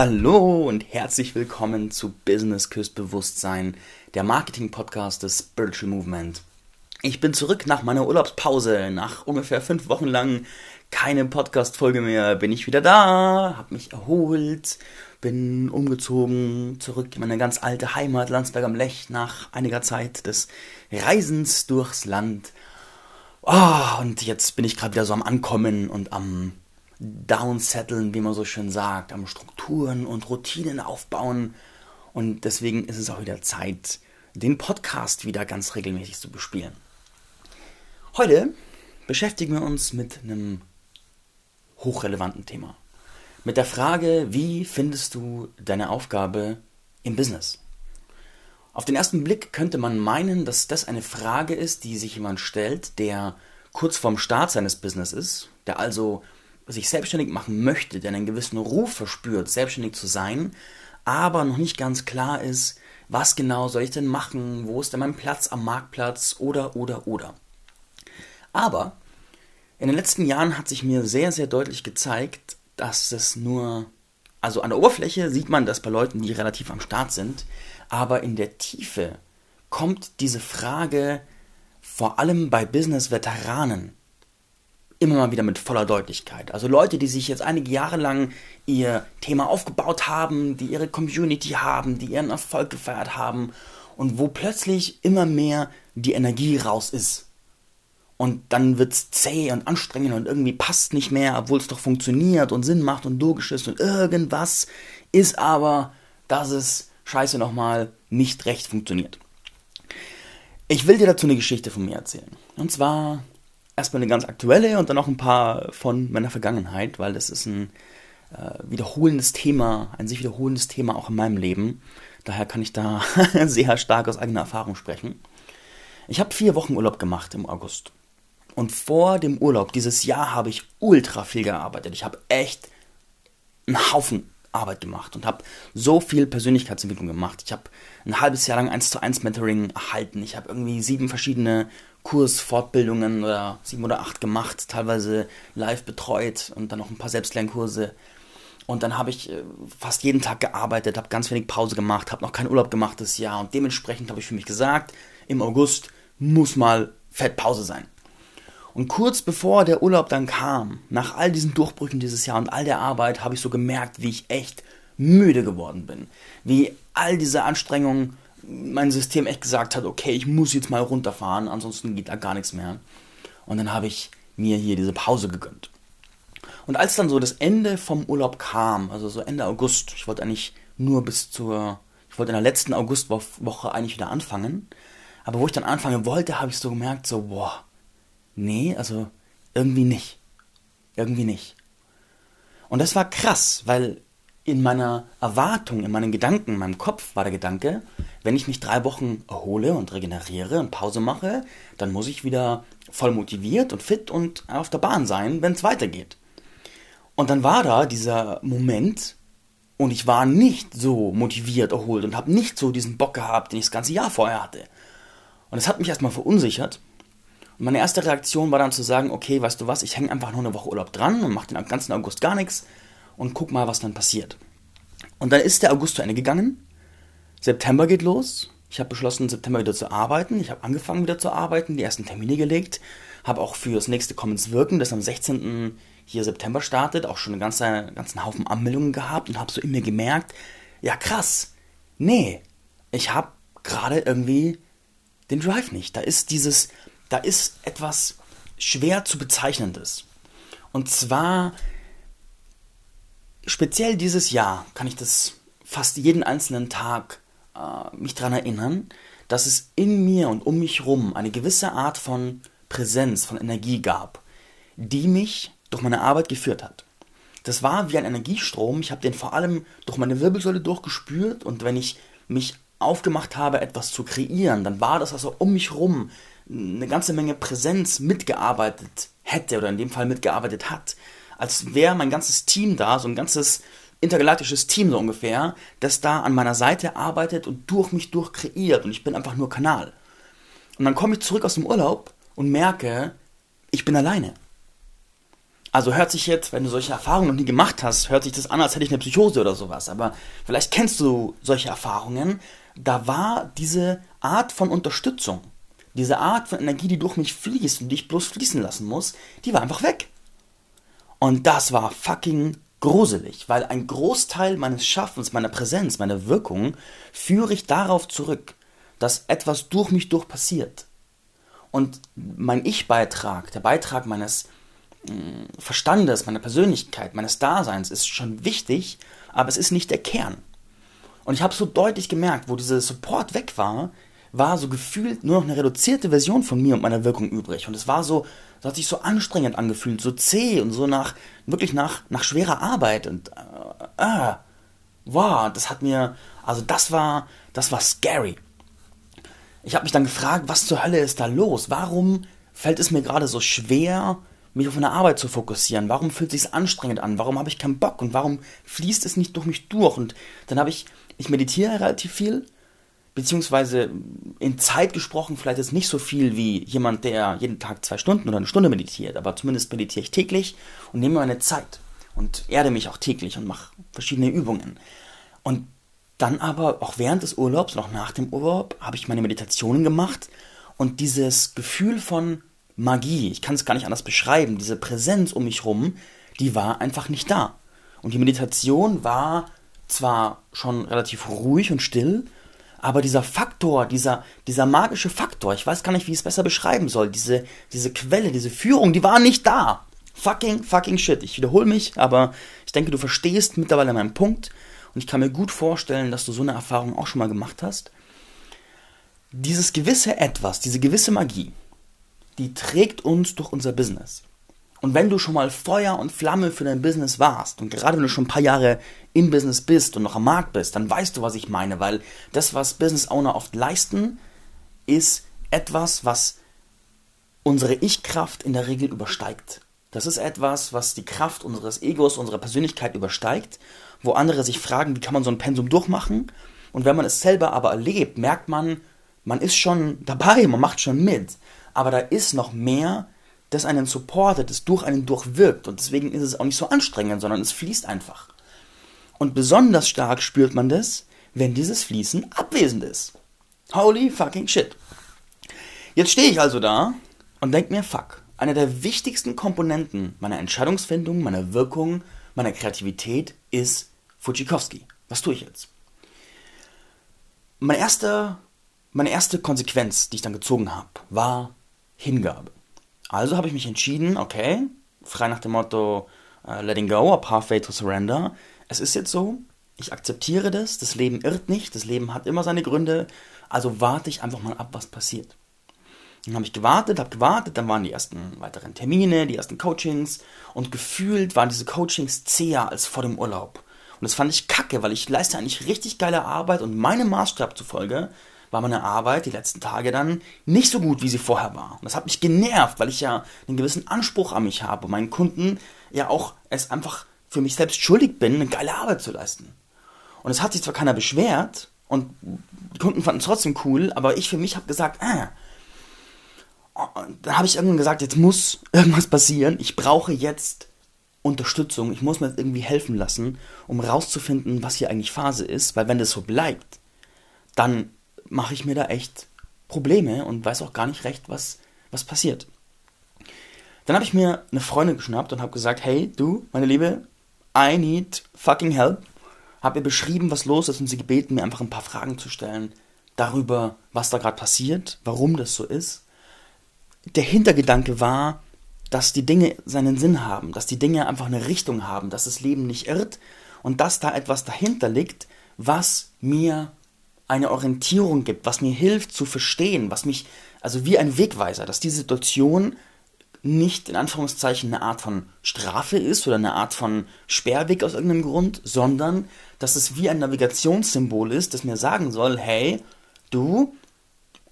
Hallo und herzlich willkommen zu Business Küss Bewusstsein, der Marketing-Podcast des Spiritual Movement. Ich bin zurück nach meiner Urlaubspause. Nach ungefähr fünf Wochen lang keine Podcast-Folge mehr bin ich wieder da, habe mich erholt, bin umgezogen, zurück in meine ganz alte Heimat Landsberg am Lech nach einiger Zeit des Reisens durchs Land. Oh, und jetzt bin ich gerade wieder so am Ankommen und am Downsetteln, wie man so schön sagt, am Strukturen und Routinen aufbauen. Und deswegen ist es auch wieder Zeit, den Podcast wieder ganz regelmäßig zu bespielen. Heute beschäftigen wir uns mit einem hochrelevanten Thema. Mit der Frage, wie findest du deine Aufgabe im Business? Auf den ersten Blick könnte man meinen, dass das eine Frage ist, die sich jemand stellt, der kurz vorm Start seines Business ist, der also sich selbstständig machen möchte, der einen gewissen Ruf verspürt, selbstständig zu sein, aber noch nicht ganz klar ist, was genau soll ich denn machen, wo ist denn mein Platz am Marktplatz oder oder oder. Aber in den letzten Jahren hat sich mir sehr, sehr deutlich gezeigt, dass es nur, also an der Oberfläche sieht man das bei Leuten, die relativ am Start sind, aber in der Tiefe kommt diese Frage vor allem bei Business-Veteranen immer mal wieder mit voller Deutlichkeit. Also Leute, die sich jetzt einige Jahre lang ihr Thema aufgebaut haben, die ihre Community haben, die ihren Erfolg gefeiert haben und wo plötzlich immer mehr die Energie raus ist. Und dann wird es zäh und anstrengend und irgendwie passt nicht mehr, obwohl es doch funktioniert und Sinn macht und logisch ist und irgendwas ist aber, dass es scheiße nochmal nicht recht funktioniert. Ich will dir dazu eine Geschichte von mir erzählen. Und zwar erstmal eine ganz aktuelle und dann noch ein paar von meiner Vergangenheit, weil das ist ein äh, wiederholendes Thema, ein sich wiederholendes Thema auch in meinem Leben. Daher kann ich da sehr stark aus eigener Erfahrung sprechen. Ich habe vier Wochen Urlaub gemacht im August. Und vor dem Urlaub dieses Jahr habe ich ultra viel gearbeitet. Ich habe echt einen Haufen Arbeit gemacht und habe so viel Persönlichkeitsentwicklung gemacht. Ich habe ein halbes Jahr lang 1 zu 1 Mentoring erhalten. Ich habe irgendwie sieben verschiedene Kursfortbildungen oder sieben oder acht gemacht, teilweise live betreut und dann noch ein paar Selbstlernkurse. Und dann habe ich äh, fast jeden Tag gearbeitet, habe ganz wenig Pause gemacht, habe noch keinen Urlaub gemacht das Jahr und dementsprechend habe ich für mich gesagt, im August muss mal Fettpause sein. Und kurz bevor der Urlaub dann kam, nach all diesen Durchbrüchen dieses Jahr und all der Arbeit, habe ich so gemerkt, wie ich echt müde geworden bin. Wie all diese Anstrengungen mein System echt gesagt hat, okay, ich muss jetzt mal runterfahren, ansonsten geht da gar nichts mehr. Und dann habe ich mir hier diese Pause gegönnt. Und als dann so das Ende vom Urlaub kam, also so Ende August, ich wollte eigentlich nur bis zur, ich wollte in der letzten Augustwoche eigentlich wieder anfangen, aber wo ich dann anfangen wollte, habe ich so gemerkt, so, boah, nee, also irgendwie nicht. Irgendwie nicht. Und das war krass, weil in meiner Erwartung, in meinen Gedanken, in meinem Kopf war der Gedanke, wenn ich mich drei Wochen erhole und regeneriere und Pause mache, dann muss ich wieder voll motiviert und fit und auf der Bahn sein, wenn es weitergeht. Und dann war da dieser Moment und ich war nicht so motiviert, erholt und habe nicht so diesen Bock gehabt, den ich das ganze Jahr vorher hatte. Und es hat mich erstmal verunsichert und meine erste Reaktion war dann zu sagen, okay, weißt du was, ich hänge einfach nur eine Woche Urlaub dran und mache den ganzen August gar nichts und guck mal, was dann passiert. Und dann ist der August zu Ende gegangen. September geht los. Ich habe beschlossen, September wieder zu arbeiten. Ich habe angefangen wieder zu arbeiten, die ersten Termine gelegt, habe auch für das nächste Commons Wirken, das am 16. hier September startet, auch schon einen ganzen, ganzen Haufen Anmeldungen gehabt und habe so in mir gemerkt, ja krass, nee, ich habe gerade irgendwie den Drive nicht. Da ist dieses, da ist etwas schwer zu bezeichnendes. Und zwar speziell dieses Jahr kann ich das fast jeden einzelnen Tag äh, mich daran erinnern, dass es in mir und um mich herum eine gewisse Art von Präsenz, von Energie gab, die mich durch meine Arbeit geführt hat. Das war wie ein Energiestrom. Ich habe den vor allem durch meine Wirbelsäule durchgespürt und wenn ich mich aufgemacht habe, etwas zu kreieren, dann war das also um mich herum eine ganze Menge Präsenz mitgearbeitet hätte oder in dem Fall mitgearbeitet hat. Als wäre mein ganzes Team da, so ein ganzes intergalaktisches Team so ungefähr, das da an meiner Seite arbeitet und durch mich durch kreiert und ich bin einfach nur Kanal. Und dann komme ich zurück aus dem Urlaub und merke, ich bin alleine. Also hört sich jetzt, wenn du solche Erfahrungen noch nie gemacht hast, hört sich das an, als hätte ich eine Psychose oder sowas. Aber vielleicht kennst du solche Erfahrungen. Da war diese Art von Unterstützung, diese Art von Energie, die durch mich fließt und die ich bloß fließen lassen muss, die war einfach weg. Und das war fucking gruselig, weil ein Großteil meines Schaffens, meiner Präsenz, meiner Wirkung führe ich darauf zurück, dass etwas durch mich durch passiert. Und mein Ich-Beitrag, der Beitrag meines mm, Verstandes, meiner Persönlichkeit, meines Daseins ist schon wichtig, aber es ist nicht der Kern. Und ich habe so deutlich gemerkt, wo dieser Support weg war, war so gefühlt nur noch eine reduzierte Version von mir und meiner Wirkung übrig. Und es war so, das hat sich so anstrengend angefühlt, so zäh und so nach, wirklich nach, nach schwerer Arbeit. Und, äh, äh, wow, das hat mir, also das war, das war scary. Ich habe mich dann gefragt, was zur Hölle ist da los? Warum fällt es mir gerade so schwer, mich auf meine Arbeit zu fokussieren? Warum fühlt es sich anstrengend an? Warum habe ich keinen Bock? Und warum fließt es nicht durch mich durch? Und dann habe ich, ich meditiere relativ viel beziehungsweise in Zeit gesprochen vielleicht jetzt nicht so viel wie jemand, der jeden Tag zwei Stunden oder eine Stunde meditiert, aber zumindest meditiere ich täglich und nehme meine Zeit und erde mich auch täglich und mache verschiedene Übungen. Und dann aber auch während des Urlaubs und auch nach dem Urlaub habe ich meine Meditationen gemacht und dieses Gefühl von Magie, ich kann es gar nicht anders beschreiben, diese Präsenz um mich rum, die war einfach nicht da. Und die Meditation war zwar schon relativ ruhig und still, aber dieser Faktor, dieser, dieser magische Faktor, ich weiß gar nicht, wie ich es besser beschreiben soll, diese, diese Quelle, diese Führung, die war nicht da. Fucking, fucking shit. Ich wiederhole mich, aber ich denke, du verstehst mittlerweile meinen Punkt und ich kann mir gut vorstellen, dass du so eine Erfahrung auch schon mal gemacht hast. Dieses gewisse Etwas, diese gewisse Magie, die trägt uns durch unser Business. Und wenn du schon mal Feuer und Flamme für dein Business warst und gerade wenn du schon ein paar Jahre im Business bist und noch am Markt bist, dann weißt du, was ich meine, weil das, was Business Owner oft leisten, ist etwas, was unsere Ich-Kraft in der Regel übersteigt. Das ist etwas, was die Kraft unseres Egos, unserer Persönlichkeit übersteigt, wo andere sich fragen, wie kann man so ein Pensum durchmachen? Und wenn man es selber aber erlebt, merkt man, man ist schon dabei, man macht schon mit. Aber da ist noch mehr das einen supportet, das durch einen durchwirkt. Und deswegen ist es auch nicht so anstrengend, sondern es fließt einfach. Und besonders stark spürt man das, wenn dieses Fließen abwesend ist. Holy fucking shit. Jetzt stehe ich also da und denke mir, fuck, eine der wichtigsten Komponenten meiner Entscheidungsfindung, meiner Wirkung, meiner Kreativität ist Fujikowski. Was tue ich jetzt? Meine erste, meine erste Konsequenz, die ich dann gezogen habe, war Hingabe. Also habe ich mich entschieden, okay, frei nach dem Motto uh, Letting Go, a Pathway to Surrender. Es ist jetzt so, ich akzeptiere das, das Leben irrt nicht, das Leben hat immer seine Gründe, also warte ich einfach mal ab, was passiert. Dann habe ich gewartet, habe gewartet, dann waren die ersten weiteren Termine, die ersten Coachings und gefühlt waren diese Coachings zäher als vor dem Urlaub. Und das fand ich kacke, weil ich leiste eigentlich richtig geile Arbeit und meinem Maßstab zufolge war meine Arbeit die letzten Tage dann nicht so gut, wie sie vorher war. Und das hat mich genervt, weil ich ja einen gewissen Anspruch an mich habe, meinen Kunden ja auch es einfach für mich selbst schuldig bin, eine geile Arbeit zu leisten. Und es hat sich zwar keiner beschwert und die Kunden fanden es trotzdem cool, aber ich für mich habe gesagt, äh, dann habe ich irgendwann gesagt, jetzt muss irgendwas passieren. Ich brauche jetzt Unterstützung. Ich muss mir jetzt irgendwie helfen lassen, um rauszufinden, was hier eigentlich Phase ist. Weil wenn das so bleibt, dann mache ich mir da echt Probleme und weiß auch gar nicht recht, was, was passiert. Dann habe ich mir eine Freundin geschnappt und habe gesagt, hey, du, meine Liebe, I need fucking help. Habe ihr beschrieben, was los ist und sie gebeten, mir einfach ein paar Fragen zu stellen darüber, was da gerade passiert, warum das so ist. Der Hintergedanke war, dass die Dinge seinen Sinn haben, dass die Dinge einfach eine Richtung haben, dass das Leben nicht irrt und dass da etwas dahinter liegt, was mir eine Orientierung gibt, was mir hilft zu verstehen, was mich, also wie ein Wegweiser, dass die Situation nicht in Anführungszeichen eine Art von Strafe ist oder eine Art von Sperrweg aus irgendeinem Grund, sondern dass es wie ein Navigationssymbol ist, das mir sagen soll, hey, du,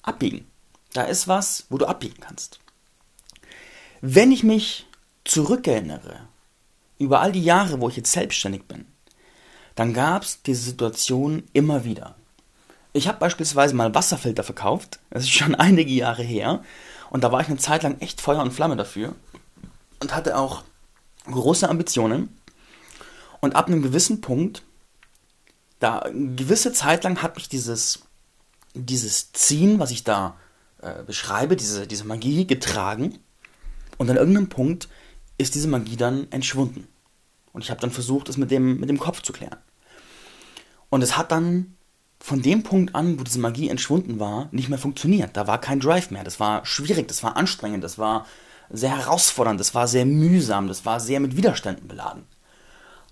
abbiegen. Da ist was, wo du abbiegen kannst. Wenn ich mich zurückerinnere, über all die Jahre, wo ich jetzt selbstständig bin, dann gab es diese Situation immer wieder. Ich habe beispielsweise mal Wasserfilter verkauft. Das ist schon einige Jahre her. Und da war ich eine Zeit lang echt Feuer und Flamme dafür. Und hatte auch große Ambitionen und ab einem gewissen Punkt, da eine gewisse Zeit lang hat mich dieses, dieses Ziehen, was ich da äh, beschreibe, diese, diese Magie getragen und an irgendeinem Punkt ist diese Magie dann entschwunden. Und ich habe dann versucht, es mit dem, mit dem Kopf zu klären. Und es hat dann von dem Punkt an, wo diese Magie entschwunden war, nicht mehr funktioniert. Da war kein Drive mehr. Das war schwierig, das war anstrengend, das war sehr herausfordernd, das war sehr mühsam, das war sehr mit Widerständen beladen.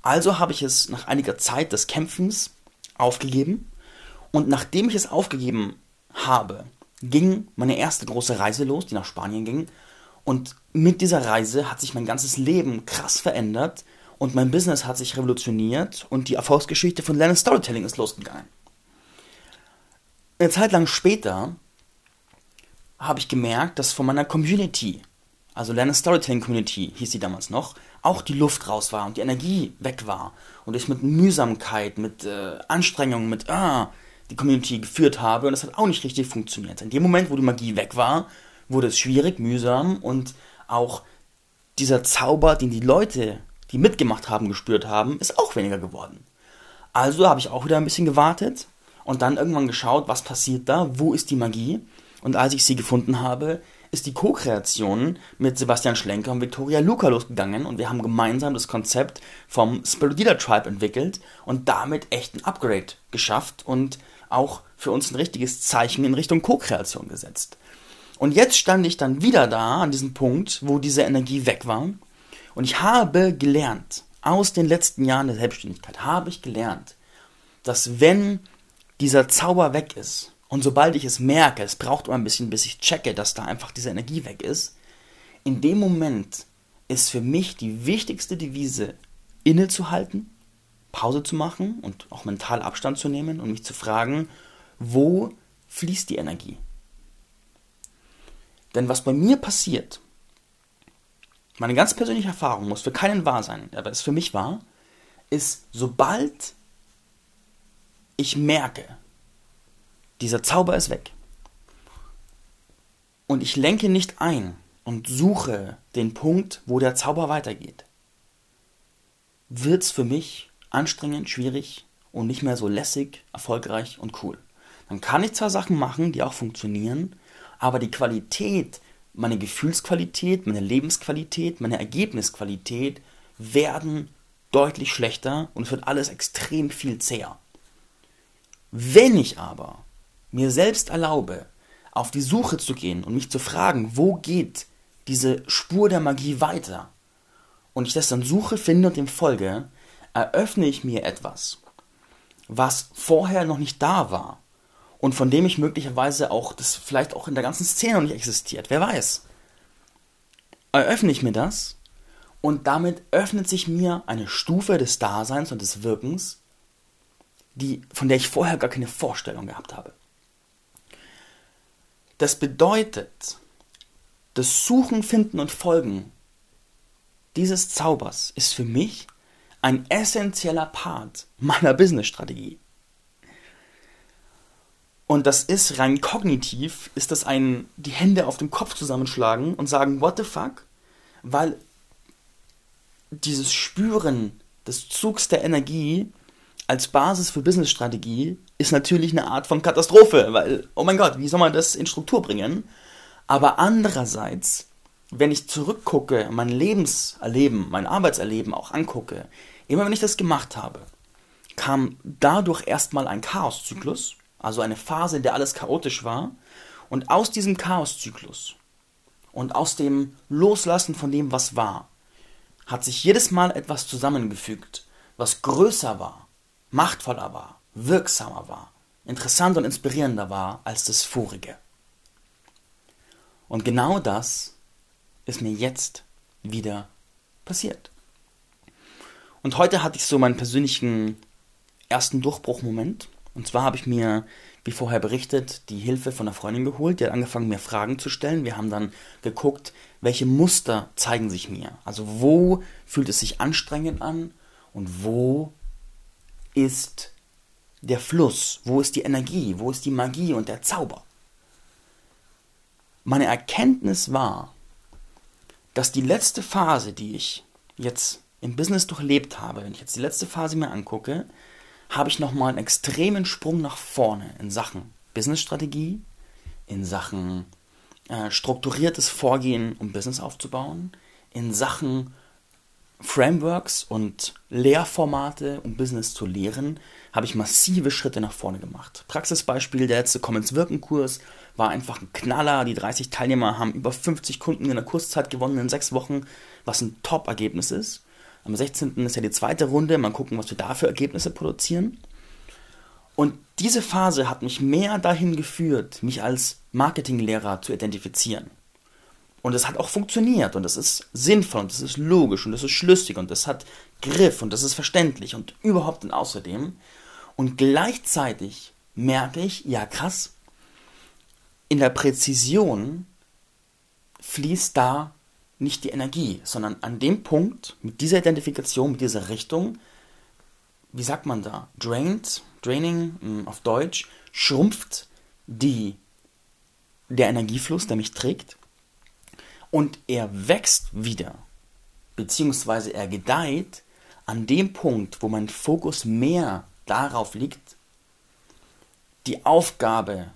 Also habe ich es nach einiger Zeit des Kämpfens aufgegeben und nachdem ich es aufgegeben habe, ging meine erste große Reise los, die nach Spanien ging und mit dieser Reise hat sich mein ganzes Leben krass verändert und mein Business hat sich revolutioniert und die Erfolgsgeschichte von Lennon Storytelling ist losgegangen. Eine Zeit lang später habe ich gemerkt, dass von meiner Community, also Lennon Storytelling Community hieß sie damals noch, auch die Luft raus war und die Energie weg war und ich mit Mühsamkeit, mit äh, Anstrengung, mit ah, die Community geführt habe und das hat auch nicht richtig funktioniert. In dem Moment, wo die Magie weg war, wurde es schwierig, mühsam und auch dieser Zauber, den die Leute, die mitgemacht haben, gespürt haben, ist auch weniger geworden. Also habe ich auch wieder ein bisschen gewartet und dann irgendwann geschaut, was passiert da, wo ist die Magie. Und als ich sie gefunden habe, ist die Co-Kreation mit Sebastian Schlenker und Victoria Luca losgegangen und wir haben gemeinsam das Konzept vom Leader Tribe entwickelt und damit echt ein Upgrade geschafft und auch für uns ein richtiges Zeichen in Richtung Co-Kreation gesetzt. Und jetzt stand ich dann wieder da an diesem Punkt, wo diese Energie weg war. Und ich habe gelernt, aus den letzten Jahren der Selbstständigkeit habe ich gelernt, dass wenn dieser Zauber weg ist, und sobald ich es merke, es braucht immer ein bisschen, bis ich checke, dass da einfach diese Energie weg ist, in dem Moment ist für mich die wichtigste Devise, innezuhalten, Pause zu machen und auch mental Abstand zu nehmen und mich zu fragen, wo fließt die Energie? Denn was bei mir passiert, meine ganz persönliche Erfahrung muss für keinen wahr sein, aber es für mich wahr, ist, sobald ich merke, dieser Zauber ist weg und ich lenke nicht ein und suche den Punkt, wo der Zauber weitergeht, wird es für mich anstrengend, schwierig und nicht mehr so lässig, erfolgreich und cool. Dann kann ich zwar Sachen machen, die auch funktionieren, aber die Qualität, meine Gefühlsqualität, meine Lebensqualität, meine Ergebnisqualität werden deutlich schlechter und es wird alles extrem viel zäher. Wenn ich aber mir selbst erlaube, auf die Suche zu gehen und mich zu fragen, wo geht diese Spur der Magie weiter, und ich das dann suche, finde und dem folge, eröffne ich mir etwas, was vorher noch nicht da war und von dem ich möglicherweise auch, das vielleicht auch in der ganzen Szene noch nicht existiert. Wer weiß. Eröffne ich mir das und damit öffnet sich mir eine Stufe des Daseins und des Wirkens, die, von der ich vorher gar keine Vorstellung gehabt habe. Das bedeutet, das Suchen, Finden und Folgen dieses Zaubers ist für mich ein essentieller Part meiner Business-Strategie. Und das ist rein kognitiv, ist das ein, die Hände auf dem Kopf zusammenschlagen und sagen, what the fuck? Weil dieses Spüren des Zugs der Energie als Basis für Businessstrategie ist natürlich eine Art von Katastrophe, weil, oh mein Gott, wie soll man das in Struktur bringen? Aber andererseits, wenn ich zurückgucke, mein Lebenserleben, mein Arbeitserleben auch angucke, immer wenn ich das gemacht habe, kam dadurch erstmal ein Chaoszyklus also eine Phase, in der alles chaotisch war. Und aus diesem Chaoszyklus und aus dem Loslassen von dem, was war, hat sich jedes Mal etwas zusammengefügt, was größer war, machtvoller war, wirksamer war, interessanter und inspirierender war als das vorige. Und genau das ist mir jetzt wieder passiert. Und heute hatte ich so meinen persönlichen ersten Durchbruchmoment. Und zwar habe ich mir, wie vorher berichtet, die Hilfe von einer Freundin geholt. Die hat angefangen, mir Fragen zu stellen. Wir haben dann geguckt, welche Muster zeigen sich mir. Also wo fühlt es sich anstrengend an und wo ist der Fluss, wo ist die Energie, wo ist die Magie und der Zauber. Meine Erkenntnis war, dass die letzte Phase, die ich jetzt im Business durchlebt habe, wenn ich jetzt die letzte Phase mir angucke, habe ich nochmal einen extremen Sprung nach vorne in Sachen Businessstrategie, in Sachen äh, strukturiertes Vorgehen, um Business aufzubauen, in Sachen Frameworks und Lehrformate, um Business zu lehren, habe ich massive Schritte nach vorne gemacht. Praxisbeispiel, der letzte Commons Wirken Kurs war einfach ein Knaller. Die 30 Teilnehmer haben über 50 Kunden in der Kurszeit gewonnen in sechs Wochen, was ein Top-Ergebnis ist. Am 16. ist ja die zweite Runde. Mal gucken, was wir da für Ergebnisse produzieren. Und diese Phase hat mich mehr dahin geführt, mich als Marketinglehrer zu identifizieren. Und es hat auch funktioniert und es ist sinnvoll und es ist logisch und es ist schlüssig und es hat Griff und es ist verständlich und überhaupt und außerdem. Und gleichzeitig merke ich, ja krass, in der Präzision fließt da nicht die Energie, sondern an dem Punkt, mit dieser Identifikation, mit dieser Richtung, wie sagt man da, drained, draining hm, auf Deutsch, schrumpft die, der Energiefluss, der mich trägt, und er wächst wieder, beziehungsweise er gedeiht an dem Punkt, wo mein Fokus mehr darauf liegt, die Aufgabe,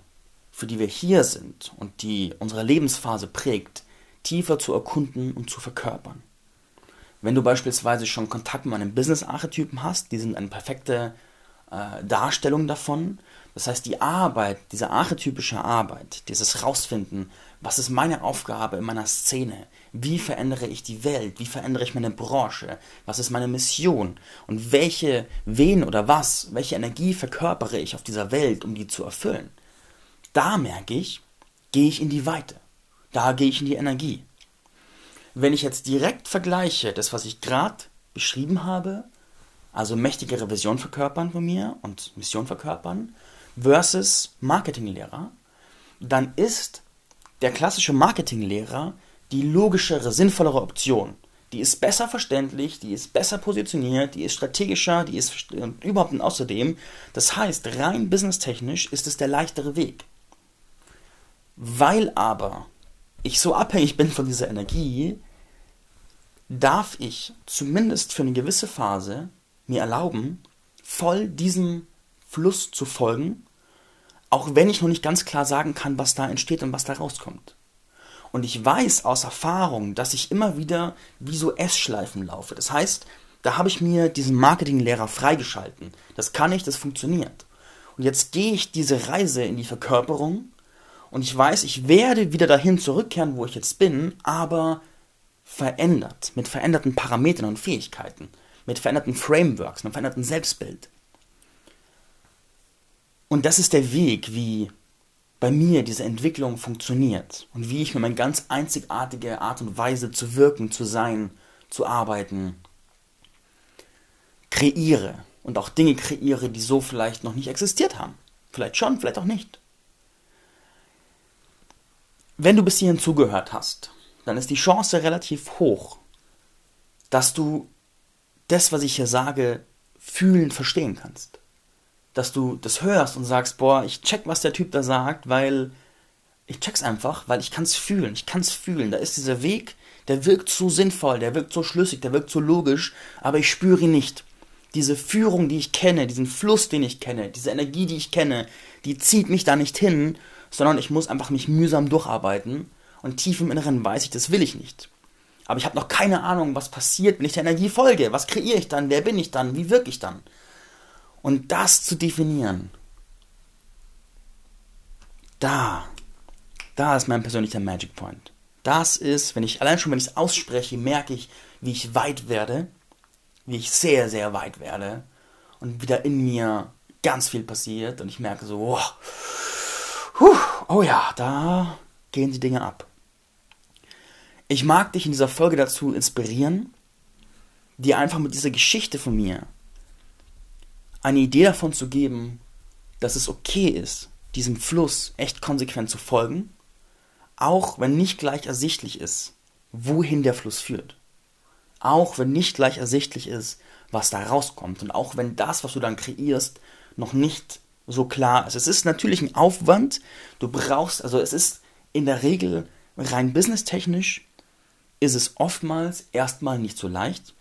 für die wir hier sind und die unsere Lebensphase prägt, tiefer zu erkunden und zu verkörpern. Wenn du beispielsweise schon Kontakt mit einem Business-Archetypen hast, die sind eine perfekte äh, Darstellung davon. Das heißt, die Arbeit, diese archetypische Arbeit, dieses Rausfinden, was ist meine Aufgabe in meiner Szene? Wie verändere ich die Welt? Wie verändere ich meine Branche? Was ist meine Mission? Und welche, wen oder was, welche Energie verkörpere ich auf dieser Welt, um die zu erfüllen? Da merke ich, gehe ich in die Weite. Da gehe ich in die Energie. Wenn ich jetzt direkt vergleiche, das, was ich gerade beschrieben habe, also mächtigere Vision verkörpern von mir und Mission verkörpern, versus Marketinglehrer, dann ist der klassische Marketinglehrer die logischere, sinnvollere Option. Die ist besser verständlich, die ist besser positioniert, die ist strategischer, die ist überhaupt und außerdem. Das heißt, rein businesstechnisch ist es der leichtere Weg. Weil aber ich so abhängig bin von dieser Energie, darf ich zumindest für eine gewisse Phase mir erlauben, voll diesem Fluss zu folgen, auch wenn ich noch nicht ganz klar sagen kann, was da entsteht und was da rauskommt. Und ich weiß aus Erfahrung, dass ich immer wieder wie so S-Schleifen laufe. Das heißt, da habe ich mir diesen Marketinglehrer freigeschalten. Das kann ich, das funktioniert. Und jetzt gehe ich diese Reise in die Verkörperung und ich weiß, ich werde wieder dahin zurückkehren, wo ich jetzt bin, aber verändert, mit veränderten Parametern und Fähigkeiten, mit veränderten Frameworks, mit veränderten Selbstbild. Und das ist der Weg, wie bei mir diese Entwicklung funktioniert und wie ich mir meine ganz einzigartige Art und Weise zu wirken, zu sein, zu arbeiten, kreiere und auch Dinge kreiere, die so vielleicht noch nicht existiert haben. Vielleicht schon, vielleicht auch nicht. Wenn du bis hierhin zugehört hast, dann ist die Chance relativ hoch, dass du das, was ich hier sage, fühlen, verstehen kannst. Dass du das hörst und sagst, boah, ich check, was der Typ da sagt, weil ich check's einfach, weil ich kann's fühlen, ich kann's fühlen. Da ist dieser Weg, der wirkt so sinnvoll, der wirkt so schlüssig, der wirkt so logisch, aber ich spüre ihn nicht. Diese Führung, die ich kenne, diesen Fluss, den ich kenne, diese Energie, die ich kenne, die zieht mich da nicht hin sondern ich muss einfach mich mühsam durcharbeiten und tief im Inneren weiß ich, das will ich nicht. Aber ich habe noch keine Ahnung, was passiert, wenn ich der Energie folge. Was kreiere ich dann? Wer bin ich dann? Wie wirke ich dann? Und das zu definieren, da, da ist mein persönlicher Magic Point. Das ist, wenn ich, allein schon wenn ich es ausspreche, merke ich, wie ich weit werde, wie ich sehr, sehr weit werde und wieder in mir ganz viel passiert und ich merke so, Puh, oh ja, da gehen die Dinge ab. Ich mag dich in dieser Folge dazu inspirieren, dir einfach mit dieser Geschichte von mir eine Idee davon zu geben, dass es okay ist, diesem Fluss echt konsequent zu folgen, auch wenn nicht gleich ersichtlich ist, wohin der Fluss führt. Auch wenn nicht gleich ersichtlich ist, was da rauskommt und auch wenn das, was du dann kreierst, noch nicht so klar ist. Es ist natürlich ein Aufwand. Du brauchst, also es ist in der Regel rein businesstechnisch ist es oftmals erstmal nicht so leicht,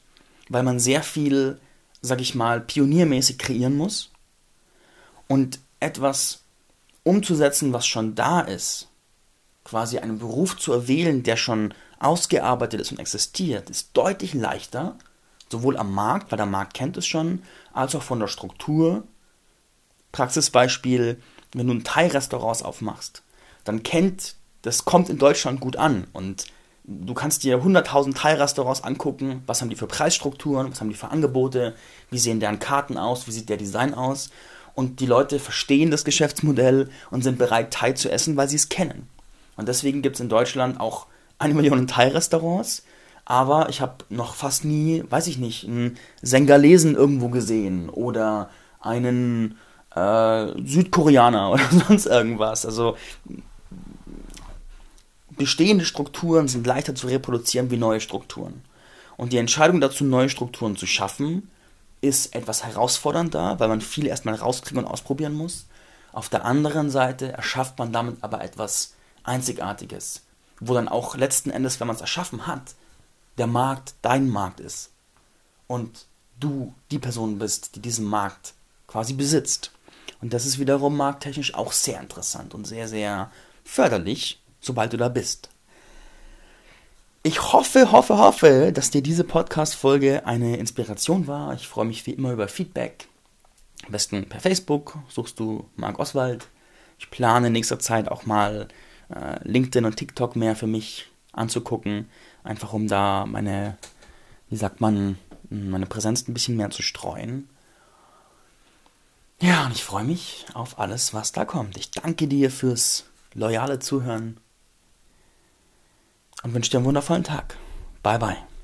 weil man sehr viel, sag ich mal, pioniermäßig kreieren muss und etwas umzusetzen, was schon da ist, quasi einen Beruf zu erwählen, der schon ausgearbeitet ist und existiert, ist deutlich leichter, sowohl am Markt, weil der Markt kennt es schon, als auch von der Struktur. Praxisbeispiel, wenn du ein Thai-Restaurant aufmachst, dann kennt, das kommt in Deutschland gut an und du kannst dir 100.000 Thai-Restaurants angucken, was haben die für Preisstrukturen, was haben die für Angebote, wie sehen deren Karten aus, wie sieht der Design aus? Und die Leute verstehen das Geschäftsmodell und sind bereit, Thai zu essen, weil sie es kennen. Und deswegen gibt es in Deutschland auch eine Million Thai-Restaurants, aber ich habe noch fast nie, weiß ich nicht, einen Sengalesen irgendwo gesehen oder einen äh, Südkoreaner oder sonst irgendwas. Also bestehende Strukturen sind leichter zu reproduzieren wie neue Strukturen. Und die Entscheidung dazu, neue Strukturen zu schaffen, ist etwas herausfordernder, weil man viel erstmal rauskriegen und ausprobieren muss. Auf der anderen Seite erschafft man damit aber etwas Einzigartiges, wo dann auch letzten Endes, wenn man es erschaffen hat, der Markt dein Markt ist und du die Person bist, die diesen Markt quasi besitzt. Und das ist wiederum markttechnisch auch sehr interessant und sehr, sehr förderlich, sobald du da bist. Ich hoffe, hoffe, hoffe, dass dir diese Podcast-Folge eine Inspiration war. Ich freue mich wie immer über Feedback. Am besten per Facebook suchst du Marc Oswald. Ich plane in nächster Zeit auch mal äh, LinkedIn und TikTok mehr für mich anzugucken. Einfach um da meine, wie sagt man, meine Präsenz ein bisschen mehr zu streuen. Ja, und ich freue mich auf alles, was da kommt. Ich danke dir fürs loyale Zuhören und wünsche dir einen wundervollen Tag. Bye bye.